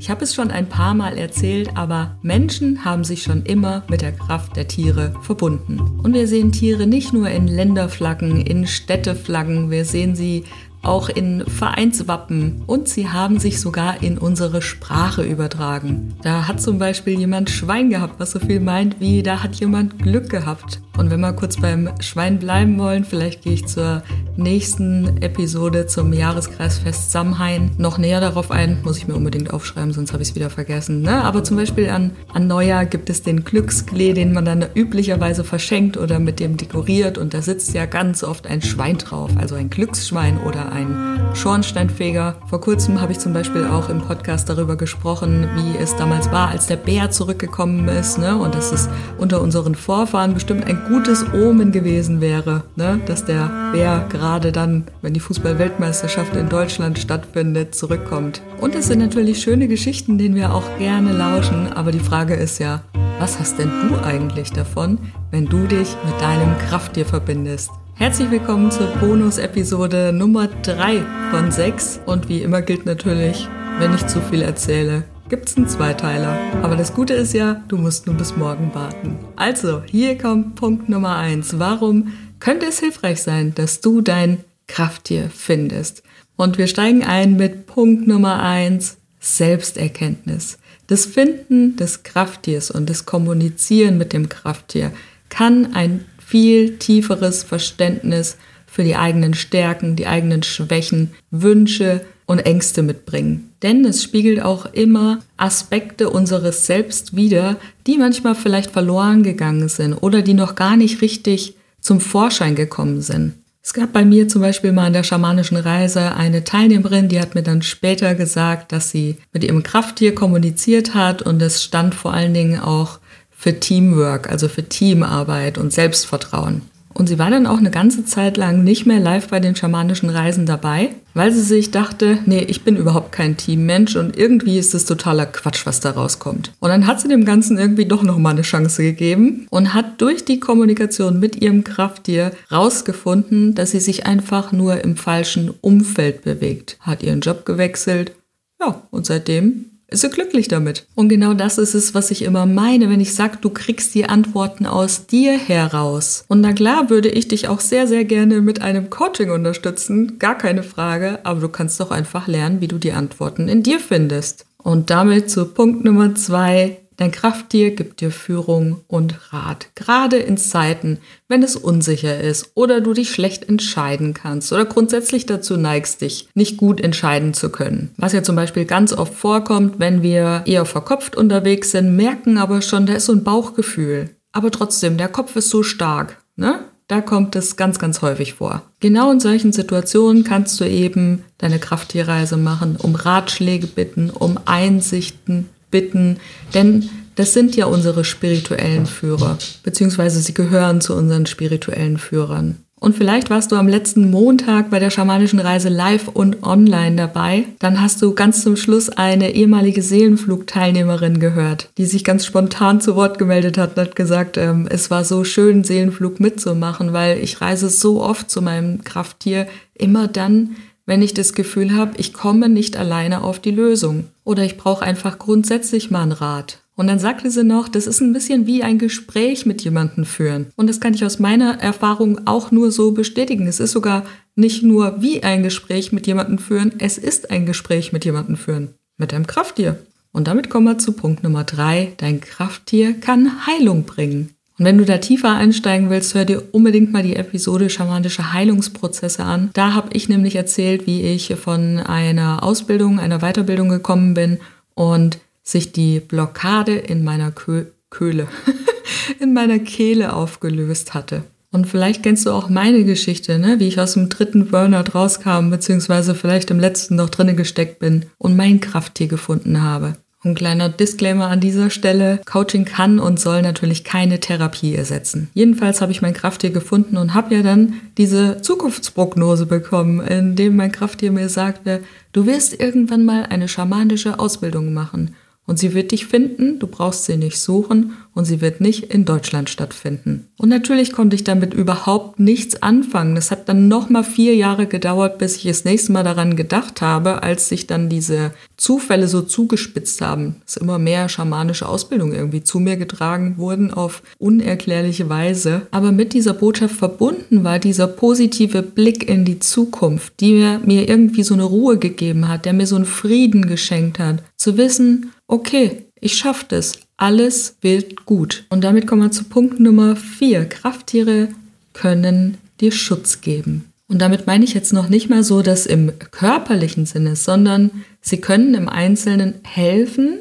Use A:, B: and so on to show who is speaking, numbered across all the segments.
A: Ich habe es schon ein paar Mal erzählt, aber Menschen haben sich schon immer mit der Kraft der Tiere verbunden. Und wir sehen Tiere nicht nur in Länderflaggen, in Städteflaggen, wir sehen sie auch in Vereinswappen und sie haben sich sogar in unsere Sprache übertragen. Da hat zum Beispiel jemand Schwein gehabt, was so viel meint wie da hat jemand Glück gehabt. Und wenn wir kurz beim Schwein bleiben wollen, vielleicht gehe ich zur nächsten Episode zum Jahreskreisfest Samhain noch näher darauf ein. Muss ich mir unbedingt aufschreiben, sonst habe ich es wieder vergessen. Ne? Aber zum Beispiel an, an Neujahr gibt es den Glücksklee, den man dann üblicherweise verschenkt oder mit dem dekoriert. Und da sitzt ja ganz oft ein Schwein drauf, also ein Glücksschwein oder ein Schornsteinfeger. Vor kurzem habe ich zum Beispiel auch im Podcast darüber gesprochen, wie es damals war, als der Bär zurückgekommen ist. Ne? Und dass es unter unseren Vorfahren bestimmt ein gutes Omen gewesen wäre, ne? dass der Bär gerade dann, wenn die Fußball-Weltmeisterschaft in Deutschland stattfindet, zurückkommt. Und es sind natürlich schöne Geschichten, denen wir auch gerne lauschen, aber die Frage ist ja, was hast denn du eigentlich davon, wenn du dich mit deinem Krafttier verbindest? Herzlich willkommen zur Bonus-Episode Nummer 3 von 6 und wie immer gilt natürlich, wenn ich zu viel erzähle, gibt's einen Zweiteiler. Aber das Gute ist ja, du musst nur bis morgen warten. Also, hier kommt Punkt Nummer eins. Warum könnte es hilfreich sein, dass du dein Krafttier findest? Und wir steigen ein mit Punkt Nummer eins: Selbsterkenntnis. Das Finden des Krafttiers und das Kommunizieren mit dem Krafttier kann ein viel tieferes Verständnis für die eigenen Stärken, die eigenen Schwächen, Wünsche und Ängste mitbringen. Denn es spiegelt auch immer Aspekte unseres Selbst wider, die manchmal vielleicht verloren gegangen sind oder die noch gar nicht richtig zum Vorschein gekommen sind. Es gab bei mir zum Beispiel mal in der schamanischen Reise eine Teilnehmerin, die hat mir dann später gesagt, dass sie mit ihrem Krafttier kommuniziert hat und es stand vor allen Dingen auch für Teamwork, also für Teamarbeit und Selbstvertrauen. Und sie war dann auch eine ganze Zeit lang nicht mehr live bei den schamanischen Reisen dabei, weil sie sich dachte, nee, ich bin überhaupt kein Teammensch und irgendwie ist es totaler Quatsch, was da rauskommt. Und dann hat sie dem Ganzen irgendwie doch nochmal eine Chance gegeben und hat durch die Kommunikation mit ihrem Krafttier rausgefunden, dass sie sich einfach nur im falschen Umfeld bewegt. Hat ihren Job gewechselt. Ja, und seitdem ist glücklich damit. Und genau das ist es, was ich immer meine, wenn ich sage, du kriegst die Antworten aus dir heraus. Und na klar würde ich dich auch sehr, sehr gerne mit einem Coaching unterstützen, gar keine Frage, aber du kannst doch einfach lernen, wie du die Antworten in dir findest. Und damit zu Punkt Nummer zwei, Dein Krafttier gibt dir Führung und Rat, gerade in Zeiten, wenn es unsicher ist oder du dich schlecht entscheiden kannst oder grundsätzlich dazu neigst, dich nicht gut entscheiden zu können. Was ja zum Beispiel ganz oft vorkommt, wenn wir eher verkopft unterwegs sind, merken aber schon, da ist so ein Bauchgefühl. Aber trotzdem, der Kopf ist so stark, ne? Da kommt es ganz, ganz häufig vor. Genau in solchen Situationen kannst du eben deine Krafttierreise machen, um Ratschläge bitten, um Einsichten bitten, denn das sind ja unsere spirituellen Führer, beziehungsweise sie gehören zu unseren spirituellen Führern. Und vielleicht warst du am letzten Montag bei der schamanischen Reise live und online dabei. Dann hast du ganz zum Schluss eine ehemalige Seelenflug-Teilnehmerin gehört, die sich ganz spontan zu Wort gemeldet hat und hat gesagt, ähm, es war so schön, Seelenflug mitzumachen, weil ich reise so oft zu meinem Krafttier, immer dann, wenn ich das Gefühl habe, ich komme nicht alleine auf die Lösung oder ich brauche einfach grundsätzlich mal einen Rat. Und dann sagte sie noch, das ist ein bisschen wie ein Gespräch mit jemandem führen. Und das kann ich aus meiner Erfahrung auch nur so bestätigen. Es ist sogar nicht nur wie ein Gespräch mit jemandem führen, es ist ein Gespräch mit jemandem führen. Mit deinem Krafttier. Und damit kommen wir zu Punkt Nummer drei. Dein Krafttier kann Heilung bringen. Und wenn du da tiefer einsteigen willst, hör dir unbedingt mal die Episode Schamanische Heilungsprozesse an. Da habe ich nämlich erzählt, wie ich von einer Ausbildung, einer Weiterbildung gekommen bin und sich die Blockade in meiner Kö Köhle, in meiner Kehle aufgelöst hatte. Und vielleicht kennst du auch meine Geschichte, ne? wie ich aus dem dritten Burnout rauskam, beziehungsweise vielleicht im letzten noch drinnen gesteckt bin und mein Krafttier gefunden habe. Ein kleiner Disclaimer an dieser Stelle. Coaching kann und soll natürlich keine Therapie ersetzen. Jedenfalls habe ich mein Krafttier gefunden und habe ja dann diese Zukunftsprognose bekommen, in dem mein Krafttier mir sagte, du wirst irgendwann mal eine schamanische Ausbildung machen. Und sie wird dich finden, du brauchst sie nicht suchen und sie wird nicht in Deutschland stattfinden. Und natürlich konnte ich damit überhaupt nichts anfangen. Es hat dann noch mal vier Jahre gedauert, bis ich das nächste Mal daran gedacht habe, als sich dann diese Zufälle so zugespitzt haben, dass immer mehr schamanische Ausbildungen irgendwie zu mir getragen wurden auf unerklärliche Weise. Aber mit dieser Botschaft verbunden war dieser positive Blick in die Zukunft, die mir, mir irgendwie so eine Ruhe gegeben hat, der mir so einen Frieden geschenkt hat. Zu wissen, okay, ich schaffe das. Alles wird gut. Und damit kommen wir zu Punkt Nummer vier. Krafttiere können dir Schutz geben. Und damit meine ich jetzt noch nicht mal so das im körperlichen Sinne, sondern sie können im Einzelnen helfen,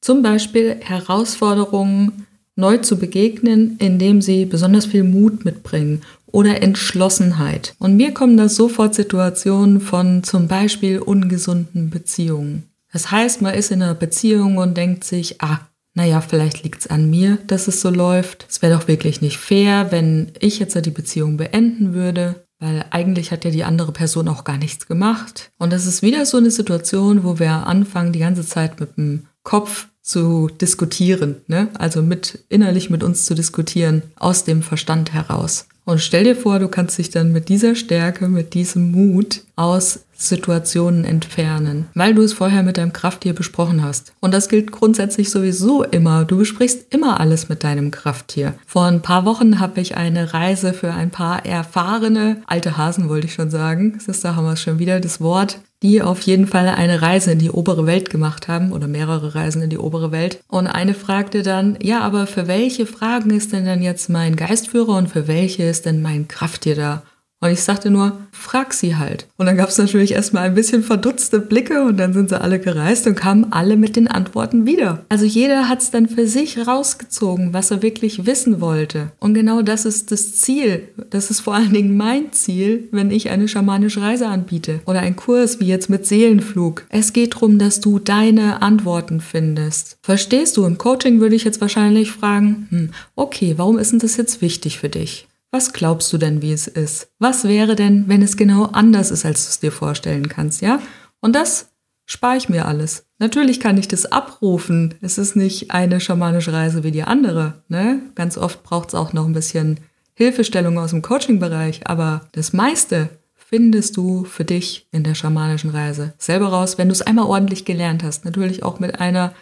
A: zum Beispiel Herausforderungen neu zu begegnen, indem sie besonders viel Mut mitbringen oder Entschlossenheit. Und mir kommen da sofort Situationen von zum Beispiel ungesunden Beziehungen. Das heißt, man ist in einer Beziehung und denkt sich, ah, naja, vielleicht liegt es an mir, dass es so läuft. Es wäre doch wirklich nicht fair, wenn ich jetzt die Beziehung beenden würde, weil eigentlich hat ja die andere Person auch gar nichts gemacht. Und das ist wieder so eine Situation, wo wir anfangen, die ganze Zeit mit dem Kopf zu diskutieren, ne? also mit innerlich mit uns zu diskutieren, aus dem Verstand heraus. Und stell dir vor, du kannst dich dann mit dieser Stärke, mit diesem Mut aus Situationen entfernen, weil du es vorher mit deinem Krafttier besprochen hast. Und das gilt grundsätzlich sowieso immer. Du besprichst immer alles mit deinem Krafttier. Vor ein paar Wochen habe ich eine Reise für ein paar erfahrene alte Hasen, wollte ich schon sagen. Das ist, da haben wir es schon wieder, das Wort die auf jeden Fall eine Reise in die obere Welt gemacht haben oder mehrere Reisen in die obere Welt. Und eine fragte dann, ja, aber für welche Fragen ist denn dann jetzt mein Geistführer und für welche ist denn mein Krafttier da? Und ich sagte nur, frag sie halt. Und dann gab es natürlich erstmal ein bisschen verdutzte Blicke und dann sind sie alle gereist und kamen alle mit den Antworten wieder. Also jeder hat es dann für sich rausgezogen, was er wirklich wissen wollte. Und genau das ist das Ziel. Das ist vor allen Dingen mein Ziel, wenn ich eine schamanische Reise anbiete oder einen Kurs wie jetzt mit Seelenflug. Es geht darum, dass du deine Antworten findest. Verstehst du? Im Coaching würde ich jetzt wahrscheinlich fragen, hm, okay, warum ist denn das jetzt wichtig für dich? Was glaubst du denn, wie es ist? Was wäre denn, wenn es genau anders ist, als du es dir vorstellen kannst, ja? Und das spare ich mir alles. Natürlich kann ich das abrufen. Es ist nicht eine schamanische Reise wie die andere. Ne? Ganz oft braucht es auch noch ein bisschen Hilfestellung aus dem Coaching-Bereich, aber das meiste findest du für dich in der schamanischen Reise selber raus, wenn du es einmal ordentlich gelernt hast. Natürlich auch mit einer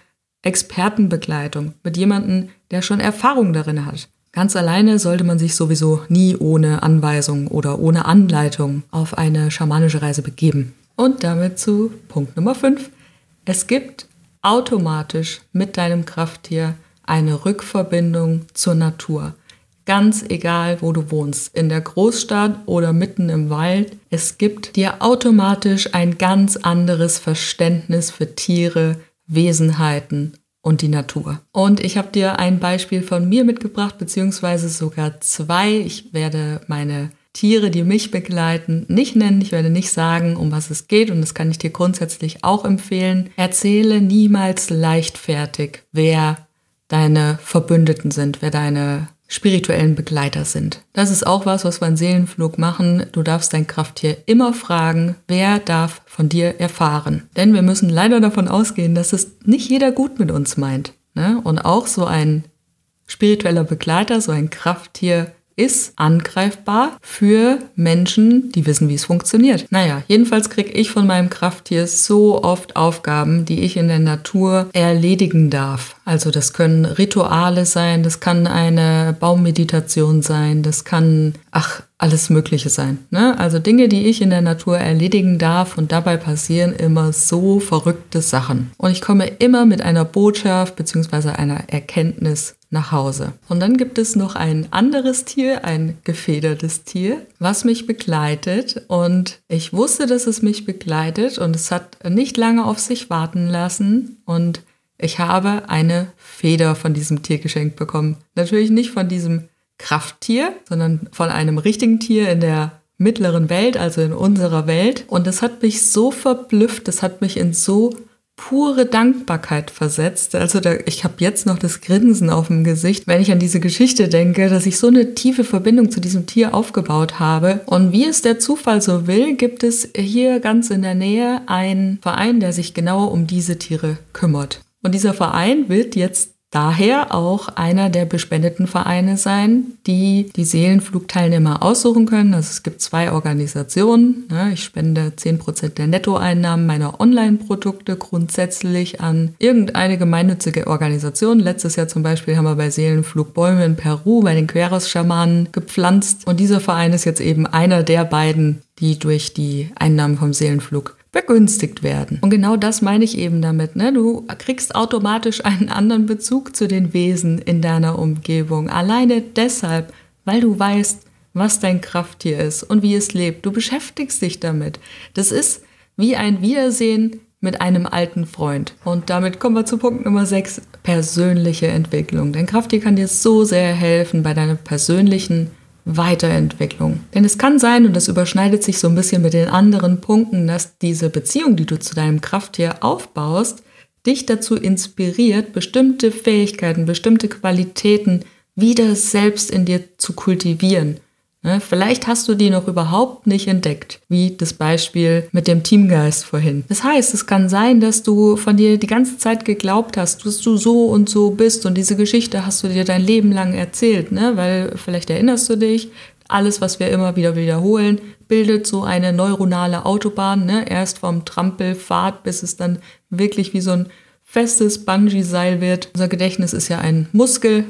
A: Expertenbegleitung, mit jemandem, der schon Erfahrung darin hat. Ganz alleine sollte man sich sowieso nie ohne Anweisung oder ohne Anleitung auf eine schamanische Reise begeben. Und damit zu Punkt Nummer 5. Es gibt automatisch mit deinem Krafttier eine Rückverbindung zur Natur. Ganz egal, wo du wohnst, in der Großstadt oder mitten im Wald, es gibt dir automatisch ein ganz anderes Verständnis für Tiere, Wesenheiten und die Natur. Und ich habe dir ein Beispiel von mir mitgebracht, beziehungsweise sogar zwei. Ich werde meine Tiere, die mich begleiten, nicht nennen. Ich werde nicht sagen, um was es geht und das kann ich dir grundsätzlich auch empfehlen. Erzähle niemals leichtfertig, wer deine Verbündeten sind, wer deine spirituellen Begleiter sind. Das ist auch was, was wir in Seelenflug machen. Du darfst dein Krafttier immer fragen, wer darf von dir erfahren. Denn wir müssen leider davon ausgehen, dass es nicht jeder gut mit uns meint. Ne? Und auch so ein spiritueller Begleiter, so ein Krafttier ist angreifbar für Menschen, die wissen, wie es funktioniert. Naja, jedenfalls kriege ich von meinem Krafttier so oft Aufgaben, die ich in der Natur erledigen darf. Also das können Rituale sein, das kann eine Baummeditation sein, das kann, ach, alles Mögliche sein. Ne? Also Dinge, die ich in der Natur erledigen darf und dabei passieren immer so verrückte Sachen. Und ich komme immer mit einer Botschaft bzw. einer Erkenntnis nach Hause. Und dann gibt es noch ein anderes Tier, ein gefedertes Tier, was mich begleitet. Und ich wusste, dass es mich begleitet und es hat nicht lange auf sich warten lassen. Und ich habe eine Feder von diesem Tier geschenkt bekommen. Natürlich nicht von diesem Krafttier, sondern von einem richtigen Tier in der mittleren Welt, also in unserer Welt. Und das hat mich so verblüfft, das hat mich in so pure Dankbarkeit versetzt. Also da, ich habe jetzt noch das Grinsen auf dem Gesicht, wenn ich an diese Geschichte denke, dass ich so eine tiefe Verbindung zu diesem Tier aufgebaut habe. Und wie es der Zufall so will, gibt es hier ganz in der Nähe einen Verein, der sich genau um diese Tiere kümmert. Und dieser Verein wird jetzt daher auch einer der bespendeten Vereine sein, die die Seelenflugteilnehmer aussuchen können. Also es gibt zwei Organisationen. Ne? Ich spende 10% der Nettoeinnahmen meiner Online-Produkte grundsätzlich an irgendeine gemeinnützige Organisation. Letztes Jahr zum Beispiel haben wir bei Seelenflug Bäume in Peru bei den Queros-Schamanen gepflanzt. Und dieser Verein ist jetzt eben einer der beiden, die durch die Einnahmen vom Seelenflug begünstigt werden. Und genau das meine ich eben damit. Ne? Du kriegst automatisch einen anderen Bezug zu den Wesen in deiner Umgebung. Alleine deshalb, weil du weißt, was dein Krafttier ist und wie es lebt. Du beschäftigst dich damit. Das ist wie ein Wiedersehen mit einem alten Freund. Und damit kommen wir zu Punkt Nummer 6, persönliche Entwicklung. Dein Krafttier kann dir so sehr helfen bei deiner persönlichen Weiterentwicklung. Denn es kann sein, und das überschneidet sich so ein bisschen mit den anderen Punkten, dass diese Beziehung, die du zu deinem Krafttier aufbaust, dich dazu inspiriert, bestimmte Fähigkeiten, bestimmte Qualitäten wieder selbst in dir zu kultivieren vielleicht hast du die noch überhaupt nicht entdeckt, wie das Beispiel mit dem Teamgeist vorhin. Das heißt, es kann sein, dass du von dir die ganze Zeit geglaubt hast, dass du so und so bist und diese Geschichte hast du dir dein Leben lang erzählt, ne? weil vielleicht erinnerst du dich, alles, was wir immer wieder wiederholen, bildet so eine neuronale Autobahn, ne? erst vom Trampelpfad, bis es dann wirklich wie so ein festes Bungee-Seil wird. Unser Gedächtnis ist ja ein Muskel,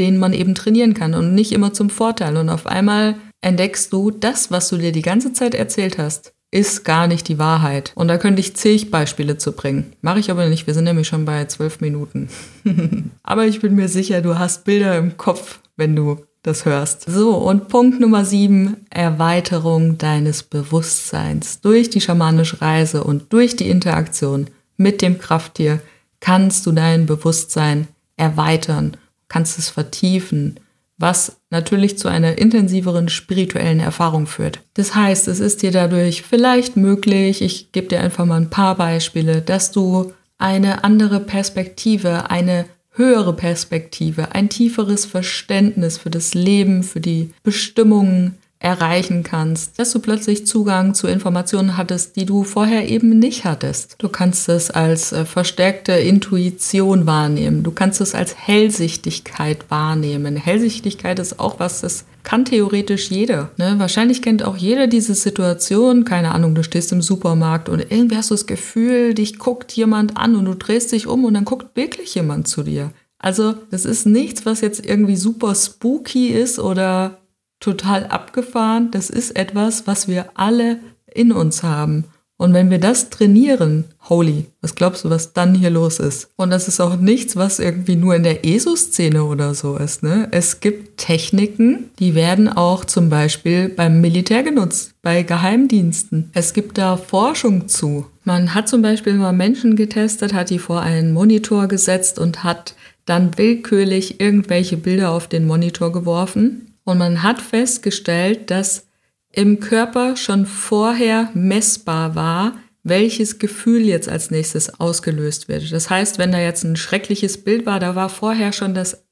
A: den man eben trainieren kann und nicht immer zum Vorteil. Und auf einmal entdeckst du, das, was du dir die ganze Zeit erzählt hast, ist gar nicht die Wahrheit. Und da könnte ich zig Beispiele zu bringen. Mache ich aber nicht, wir sind nämlich schon bei zwölf Minuten. aber ich bin mir sicher, du hast Bilder im Kopf, wenn du das hörst. So, und Punkt Nummer sieben, Erweiterung deines Bewusstseins. Durch die schamanische Reise und durch die Interaktion mit dem Krafttier kannst du dein Bewusstsein erweitern kannst es vertiefen, was natürlich zu einer intensiveren spirituellen Erfahrung führt. Das heißt, es ist dir dadurch vielleicht möglich, ich gebe dir einfach mal ein paar Beispiele, dass du eine andere Perspektive, eine höhere Perspektive, ein tieferes Verständnis für das Leben, für die Bestimmungen erreichen kannst, dass du plötzlich Zugang zu Informationen hattest, die du vorher eben nicht hattest. Du kannst es als äh, verstärkte Intuition wahrnehmen. Du kannst es als Hellsichtigkeit wahrnehmen. Hellsichtigkeit ist auch was, das kann theoretisch jeder. Ne? Wahrscheinlich kennt auch jeder diese Situation. Keine Ahnung, du stehst im Supermarkt und irgendwie hast du das Gefühl, dich guckt jemand an und du drehst dich um und dann guckt wirklich jemand zu dir. Also, das ist nichts, was jetzt irgendwie super spooky ist oder total abgefahren. Das ist etwas, was wir alle in uns haben. Und wenn wir das trainieren, holy, was glaubst du, was dann hier los ist? Und das ist auch nichts, was irgendwie nur in der ESO-Szene oder so ist. Ne? Es gibt Techniken, die werden auch zum Beispiel beim Militär genutzt, bei Geheimdiensten. Es gibt da Forschung zu. Man hat zum Beispiel mal Menschen getestet, hat die vor einen Monitor gesetzt und hat dann willkürlich irgendwelche Bilder auf den Monitor geworfen und man hat festgestellt, dass im Körper schon vorher messbar war, welches Gefühl jetzt als nächstes ausgelöst wird. Das heißt, wenn da jetzt ein schreckliches Bild war, da war vorher schon das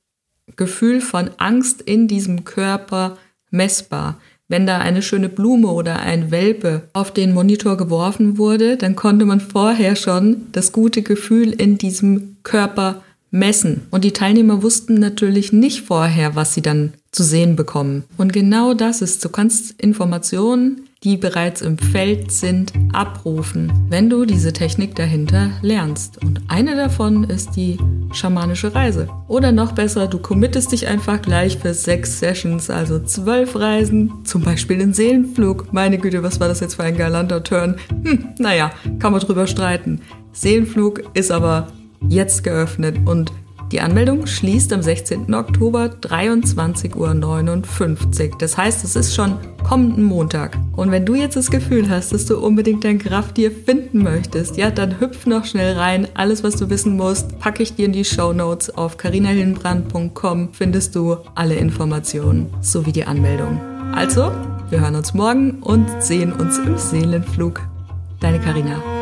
A: Gefühl von Angst in diesem Körper messbar. Wenn da eine schöne Blume oder ein Welpe auf den Monitor geworfen wurde, dann konnte man vorher schon das gute Gefühl in diesem Körper messen. Und die Teilnehmer wussten natürlich nicht vorher, was sie dann zu sehen bekommen. Und genau das ist, du kannst Informationen, die bereits im Feld sind, abrufen, wenn du diese Technik dahinter lernst. Und eine davon ist die schamanische Reise. Oder noch besser, du committest dich einfach gleich für sechs Sessions, also zwölf Reisen, zum Beispiel den Seelenflug. Meine Güte, was war das jetzt für ein galanter Turn? Hm, naja, kann man drüber streiten. Seelenflug ist aber jetzt geöffnet und die Anmeldung schließt am 16. Oktober 23.59 Uhr. Das heißt, es ist schon kommenden Montag. Und wenn du jetzt das Gefühl hast, dass du unbedingt dein Krafttier finden möchtest, ja, dann hüpf noch schnell rein. Alles, was du wissen musst, packe ich dir in die Show Notes. Auf carinahillenbrand.com findest du alle Informationen sowie die Anmeldung. Also, wir hören uns morgen und sehen uns im Seelenflug. Deine Karina.